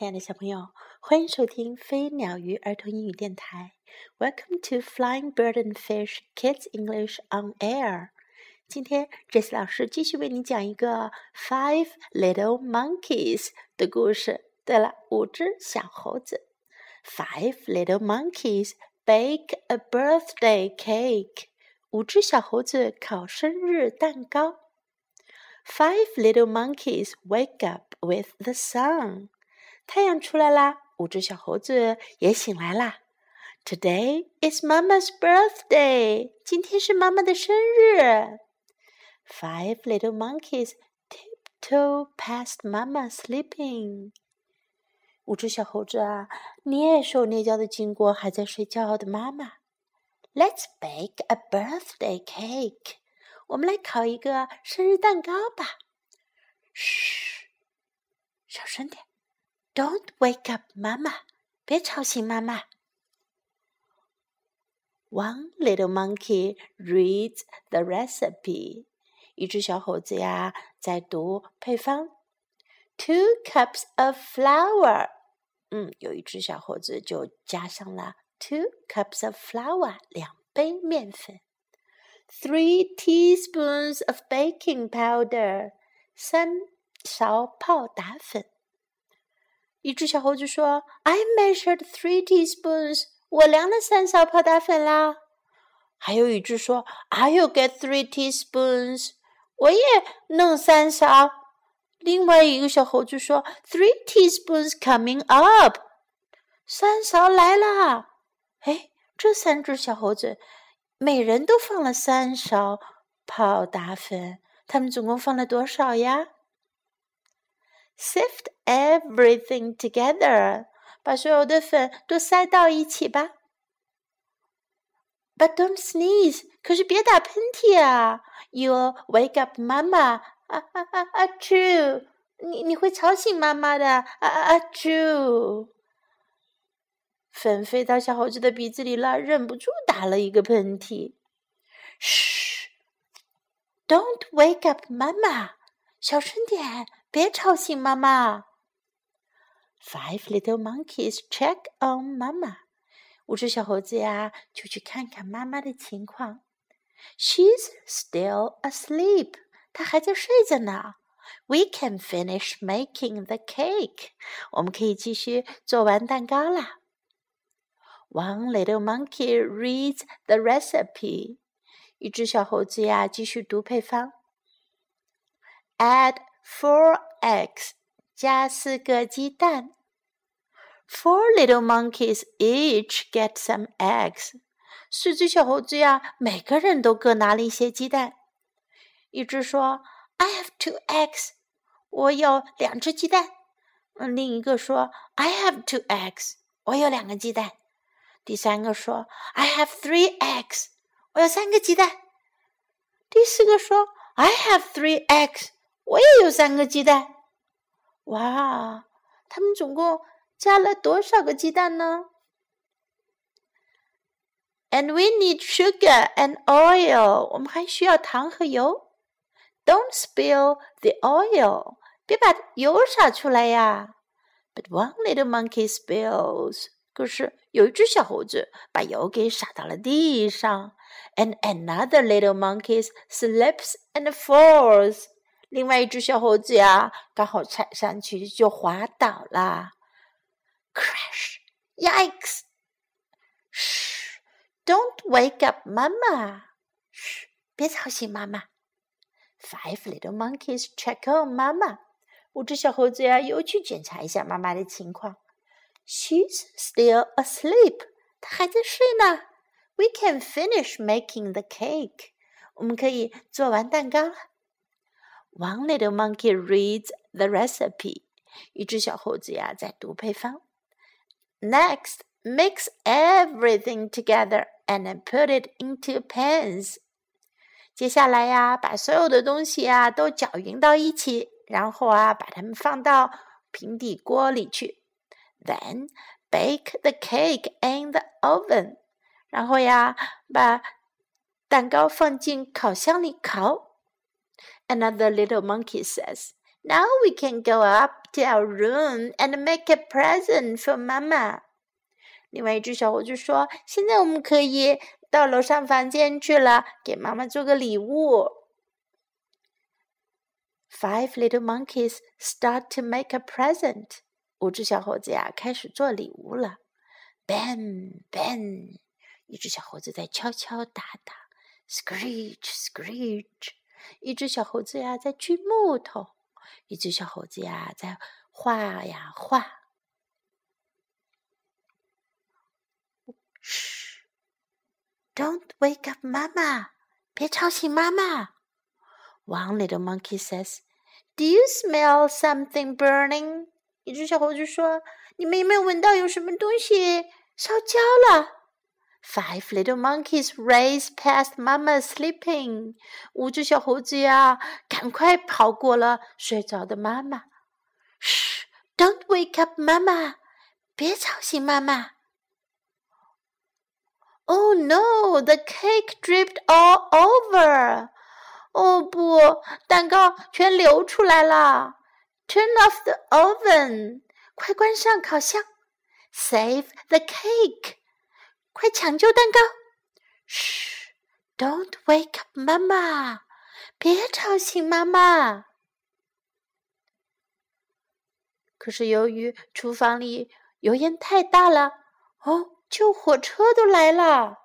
亲爱的小朋友，欢迎收听飞鸟鱼儿童英语电台。Welcome to Flying Bird and Fish Kids English on Air。今天 Jesse 老师继续为你讲一个 Five Little Monkeys 的故事。对了，五只小猴子。Five little monkeys bake a birthday cake。五只小猴子烤生日蛋糕。Five little monkeys wake up with the sun。太阳出来啦，五只小猴子也醒来啦。Today is Mama's birthday，今天是妈妈的生日。Five little monkeys tiptoe past Mama sleeping。五只小猴子啊，蹑手蹑脚的经过还在睡觉的妈妈。Let's bake a birthday cake，我们来烤一个生日蛋糕吧。嘘，小声点。Don't wake up, Mama！别吵醒妈妈。One little monkey reads the recipe。一只小猴子呀，在读配方。Two cups of flour。嗯，有一只小猴子就加上了 two cups of flour，两杯面粉。Three teaspoons of baking powder。三勺泡打粉。一只小猴子说：“I measured three teaspoons，我量了三勺泡打粉啦。”还有一只说：“I'll get three teaspoons，我也弄三勺。”另外一个小猴子说：“Three teaspoons coming up，三勺来啦。”哎，这三只小猴子每人都放了三勺泡打粉，他们总共放了多少呀？Sift everything together，把所有的粉都塞到一起吧。But don't sneeze，可是别打喷嚏啊！You'll wake up Mama。啊啊啊啊！True，你你会吵醒妈妈的。啊啊啊！True，粉飞到小猴子的鼻子里了，忍不住打了一个喷嚏。嘘，Don't wake up Mama，小声点。别吵醒妈妈。Five little monkeys check on Mama。五只小猴子呀，就去看看妈妈的情况。She's still asleep。她还在睡着呢。We can finish making the cake。我们可以继续做完蛋糕啦。One little monkey reads the recipe。一只小猴子呀，继续读配方。Add Four eggs，加四个鸡蛋。Four little monkeys each get some eggs。四只小猴子呀，每个人都各拿了一些鸡蛋。一只说：“I have two eggs。”我有两只鸡蛋。嗯，另一个说：“I have two eggs。”我有两个鸡蛋。第三个说：“I have three eggs。”我有三个鸡蛋。第四个说：“I have three eggs。”我也有三个鸡蛋，哇！他们总共加了多少个鸡蛋呢？And we need sugar and oil。我们还需要糖和油。Don't spill the oil。别把油洒出来呀。But one little monkey spills。可是有一只小猴子把油给洒到了地上。And another little monkey slips and falls。另外一只小猴子呀，刚好踩上去就滑倒了，crash！Yikes！嘘，Don't wake up Mama！嘘，别吵醒妈妈。Five little monkeys check on Mama。五只小猴子呀，又去检查一下妈妈的情况。She's still asleep。她还在睡呢。We can finish making the cake。我们可以做完蛋糕了。One little monkey reads the recipe. 一只小猴子呀，在读配方。Next, mix everything together and put it into pans. 接下来呀，把所有的东西呀都搅匀到一起，然后啊，把它们放到平底锅里去。Then bake the cake in the oven. 然后呀，把蛋糕放进烤箱里烤。 Another little monkey says, Now we can go up to our room and make a present for Mama。另外一只小猴子说：“现在我们可以到楼上房间去了，给妈妈做个礼物。” Five little monkeys start to make a present。五只小猴子呀，开始做礼物了。Bang bang，一只小猴子在敲敲打打。Screech screech， 一只小猴子呀在锯木头。一只小猴子呀在画呀画。嘘，Don't wake up Mama，别吵醒妈妈。One little monkey says, "Do you smell something burning?" 一只小猴子说：“你们有没有闻到有什么东西烧焦了？” Five little monkeys race past Mama sleeping。五只小猴子呀，赶快跑过了睡着的妈妈。嘘，Don't wake up Mama，别吵醒妈妈。Oh no! The cake dripped all over. 哦不，蛋糕全流出来了。Turn off the oven. 快关上烤箱。Save the cake. 快抢救蛋糕。嘘，Don't wake up Mama. 别吵醒妈妈。可是由于厨房里油烟太大了，哦。救火车都来了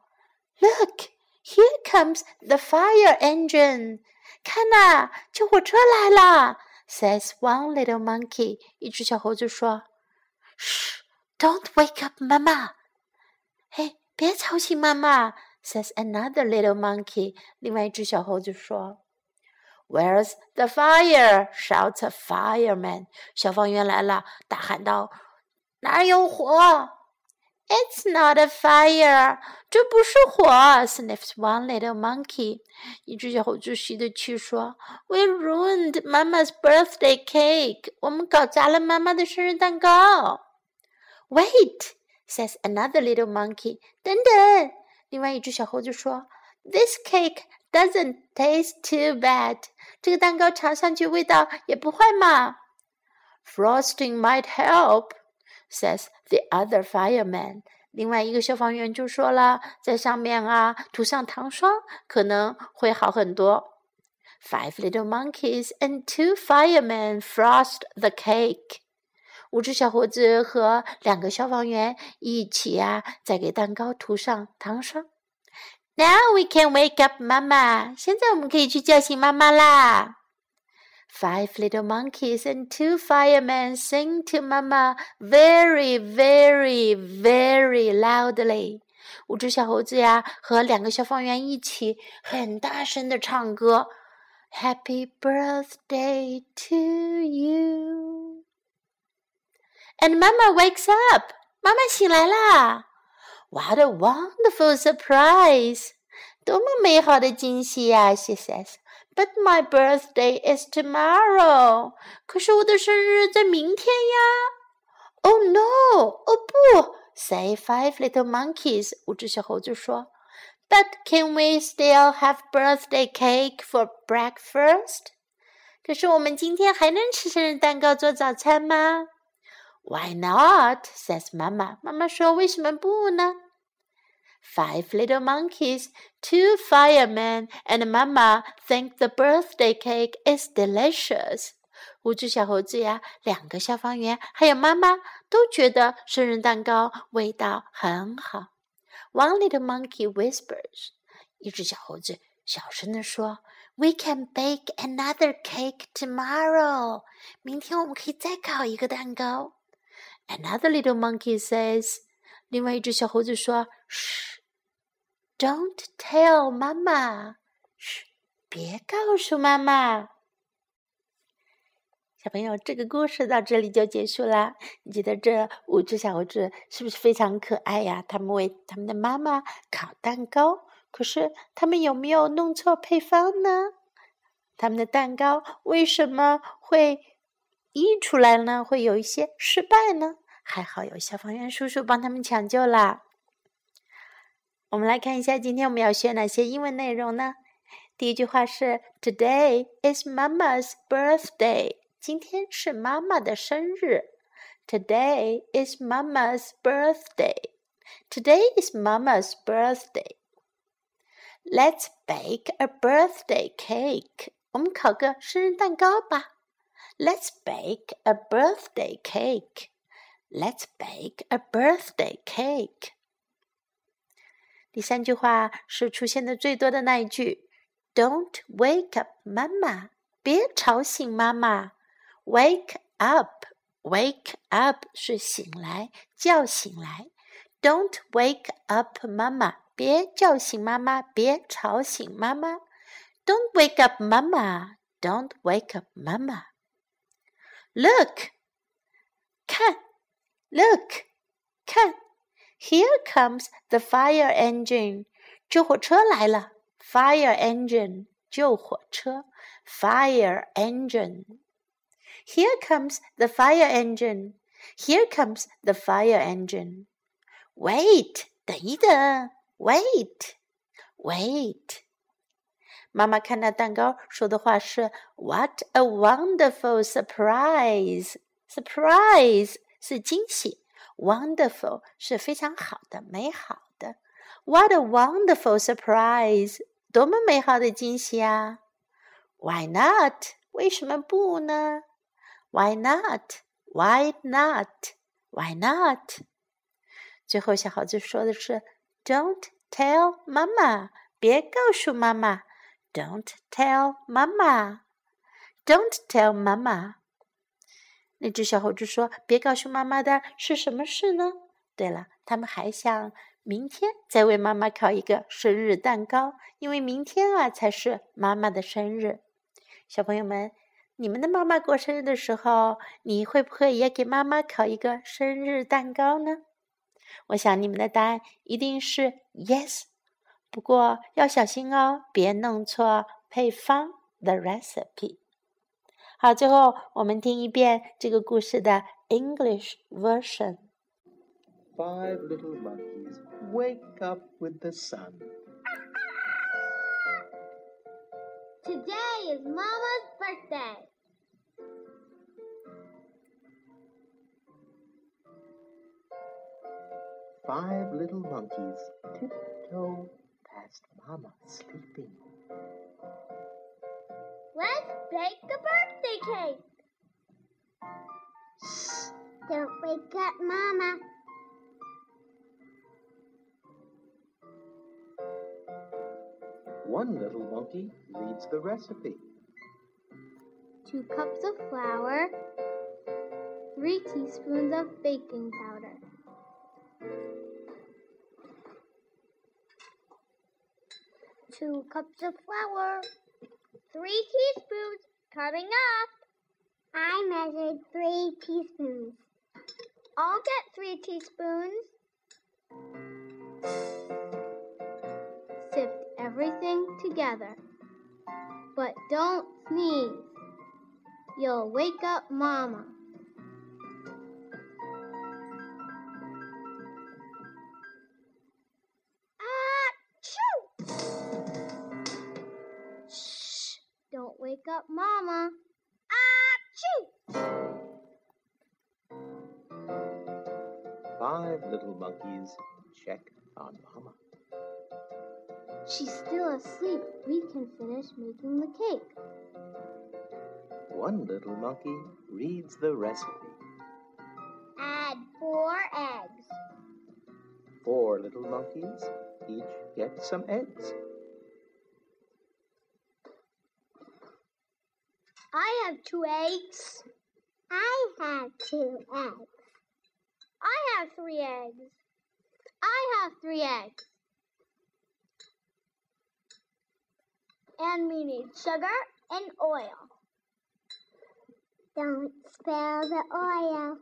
！Look, here comes the fire engine. 看呐，救火车来了！Says one little monkey. 一只小猴子说：“Shh, don't wake up, Mama. 别吵醒妈妈。” Says another little monkey. 另外一只小猴子说：“Where's the fire?” Shouts a fireman. 消防员来了，大喊道：“哪有火？” It's not a fire，这不是火。Sniffs one little monkey，一只小猴子吸着气说：“We ruined Mama's birthday cake，我们搞砸了妈妈的生日蛋糕。” Wait Wait，says another little monkey，等等，另外一只小猴子说：“This cake doesn't taste too bad，这个蛋糕尝上去味道也不坏嘛。”Frosting might help。says the other fireman。另外一个消防员就说了，在上面啊涂上糖霜可能会好很多。Five little monkeys and two firemen frost the cake。 五只小猴子和两个消防员一起呀，在给蛋糕涂上糖霜。Now we can wake up Mama。现在我们可以去叫醒妈妈啦。Five little monkeys and two firemen sing to Mama very, very, very loudly. 五只小猴子呀，和两个消防员一起很大声的唱歌。Happy birthday to you. And Mama wakes up. 妈妈醒来啦！What a wonderful surprise! 多么美好的惊喜呀！She says. But my birthday is tomorrow. 可是我的生日在明天呀。Oh no! 哦不！Say five little monkeys. 五只小猴子说。But can we still have birthday cake for breakfast? 可是我们今天还能吃生日蛋糕做早餐吗 ？Why not? Says 妈妈。妈妈说：“为什么不呢？” Five little monkeys, two firemen, and Mama think the birthday cake is delicious. 五只小猴子呀，两个消防员，还有妈妈都觉得生日蛋糕味道很好。One little monkey whispers，一只小猴子小声地说：“We can bake another cake tomorrow。明天我们可以再烤一个蛋糕。” ” Another little monkey says，另外一只小猴子说：“嘘。” Don't tell 妈妈，嘘，别告诉妈妈。小朋友，这个故事到这里就结束啦。你觉得这五只小猴子是不是非常可爱呀？他们为他们的妈妈烤蛋糕，可是他们有没有弄错配方呢？他们的蛋糕为什么会溢出来呢？会有一些失败呢？还好有消防员叔叔帮他们抢救啦。我们来看一下，今天我们要学哪些英文内容呢？第一句话是 Today is Mama's birthday。今天是妈妈的生日。Today is Mama's birthday. Today is Mama's birthday. Let's bake a birthday cake. 我们烤个生日蛋糕吧。Let's bake a birthday cake. Let's bake a birthday cake. 第三句话是出现的最多的那一句：Don't wake up, Mama. 别吵醒妈妈。Wake up, wake up 是醒来，叫醒来。Don't wake up, Mama. 别叫醒妈妈，别吵醒妈妈。Don't wake up, Mama. Don't wake up, Mama. Look，看，Look，看，Here comes the fire engine，救火车来了。Fire engine，救火车。Fire engine。Here comes the fire engine. Here comes the fire engine. Wait，等一等。Wait, wait. 妈妈看到蛋糕，说的话是 "What a wonderful surprise!" Surprise 是惊喜，wonderful 是非常好的、美好的。What a wonderful surprise! 多么美好的惊喜啊！Why not? 为什么不呢？Why not? Why not? Why not? 最后，小猴子说的是。Don't tell 妈妈别告诉妈妈。Don't tell Mama。Don't tell Mama。那只小猴子说：“别告诉妈妈的是什么事呢？”对了，他们还想明天再为妈妈烤一个生日蛋糕，因为明天啊才是妈妈的生日。小朋友们，你们的妈妈过生日的时候，你会不会也给妈妈烤一个生日蛋糕呢？我想你们的答案一定是 yes，不过要小心哦，别弄错配方 the recipe。好，最后我们听一遍这个故事的 English version。Five little monkeys wake up with the sun. Today is Mama's birthday. Five little monkeys tiptoe past Mama sleeping. Let's bake a birthday cake. Shh! Don't wake up Mama. One little monkey reads the recipe. Two cups of flour, three teaspoons of baking powder. Two cups of flour, three teaspoons coming up. I measured three teaspoons. I'll get three teaspoons. Sift everything together. But don't sneeze. You'll wake up Mama. Up Mama. Ah, Achoo! Five little monkeys check on Mama. She's still asleep. We can finish making the cake. One little monkey reads the recipe. Add four eggs. Four little monkeys each get some eggs. I have two eggs. I have two eggs. I have three eggs. I have three eggs. And we need sugar and oil. Don't spill the oil.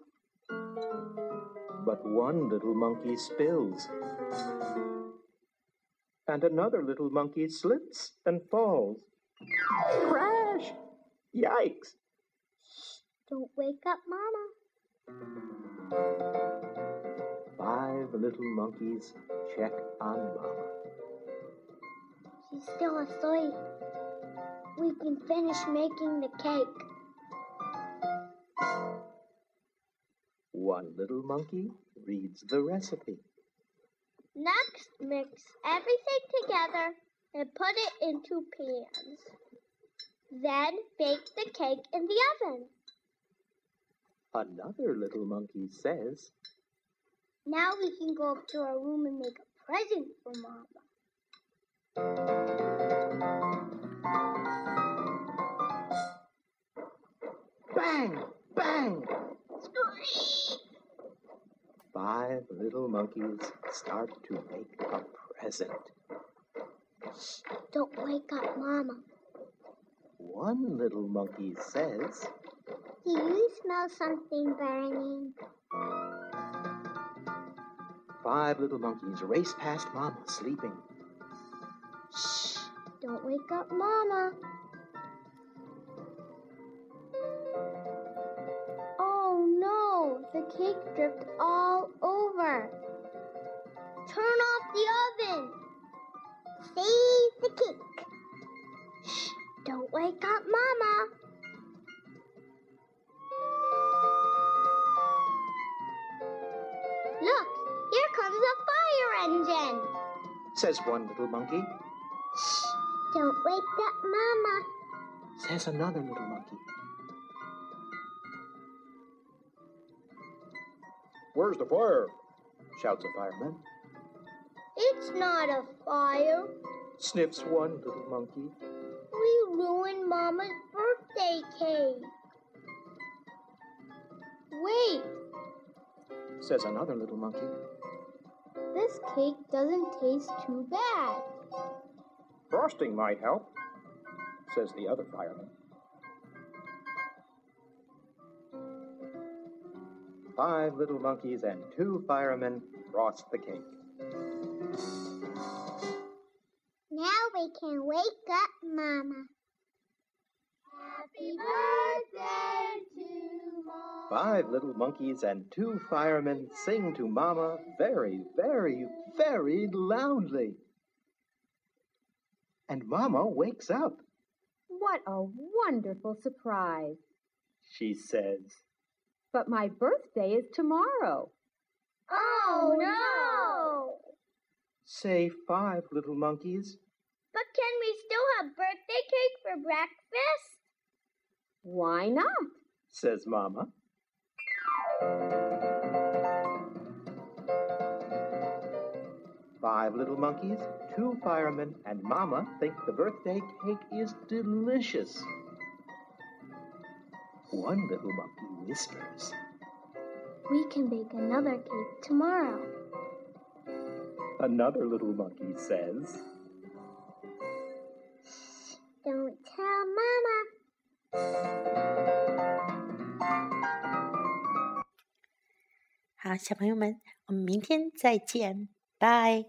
But one little monkey spills. And another little monkey slips and falls. Crash! Yikes! Don't wake up Mama. Five little monkeys check on Mama. She's still asleep. We can finish making the cake. One little monkey reads the recipe. Next, mix everything together and put it into pans. Then bake the cake in the oven. Another little monkey says, Now we can go up to our room and make a present for Mama. Bang! Bang! Five little monkeys start to make a present. Don't wake up Mama. One little monkey says, Do you smell something burning? Five little monkeys race past Mama sleeping. Shh! Don't wake up Mama. Oh no! The cake dripped all over. Turn off the oven. Save the cake. Shh! Don't wake up Mama. A fire engine. Says one little monkey. Shh. Don't wake up Mama. Says another little monkey. Where's the fire? Shouts a fireman. It's not a fire. Sniffs one little monkey. We ruined Mama's birthday cake. Wait, Says another little monkey. This cake doesn't taste too bad. Frosting might help, says the other fireman. Five little monkeys and two firemen frost the cake. Now we can wake up Mama. Happy birthday. Five little monkeys and two firemen sing to Mama very, very, very loudly. And Mama wakes up. What a wonderful surprise. She says, But my birthday is tomorrow. Oh, oh no! Say five little monkeys. But can we still have birthday cake for breakfast? Why not? says Mama. Five little monkeys, two firemen, and Mama think the birthday cake is delicious. One little monkey whispers, We can bake another cake tomorrow. Another little monkey says, 小朋友们，我们明天再见，拜。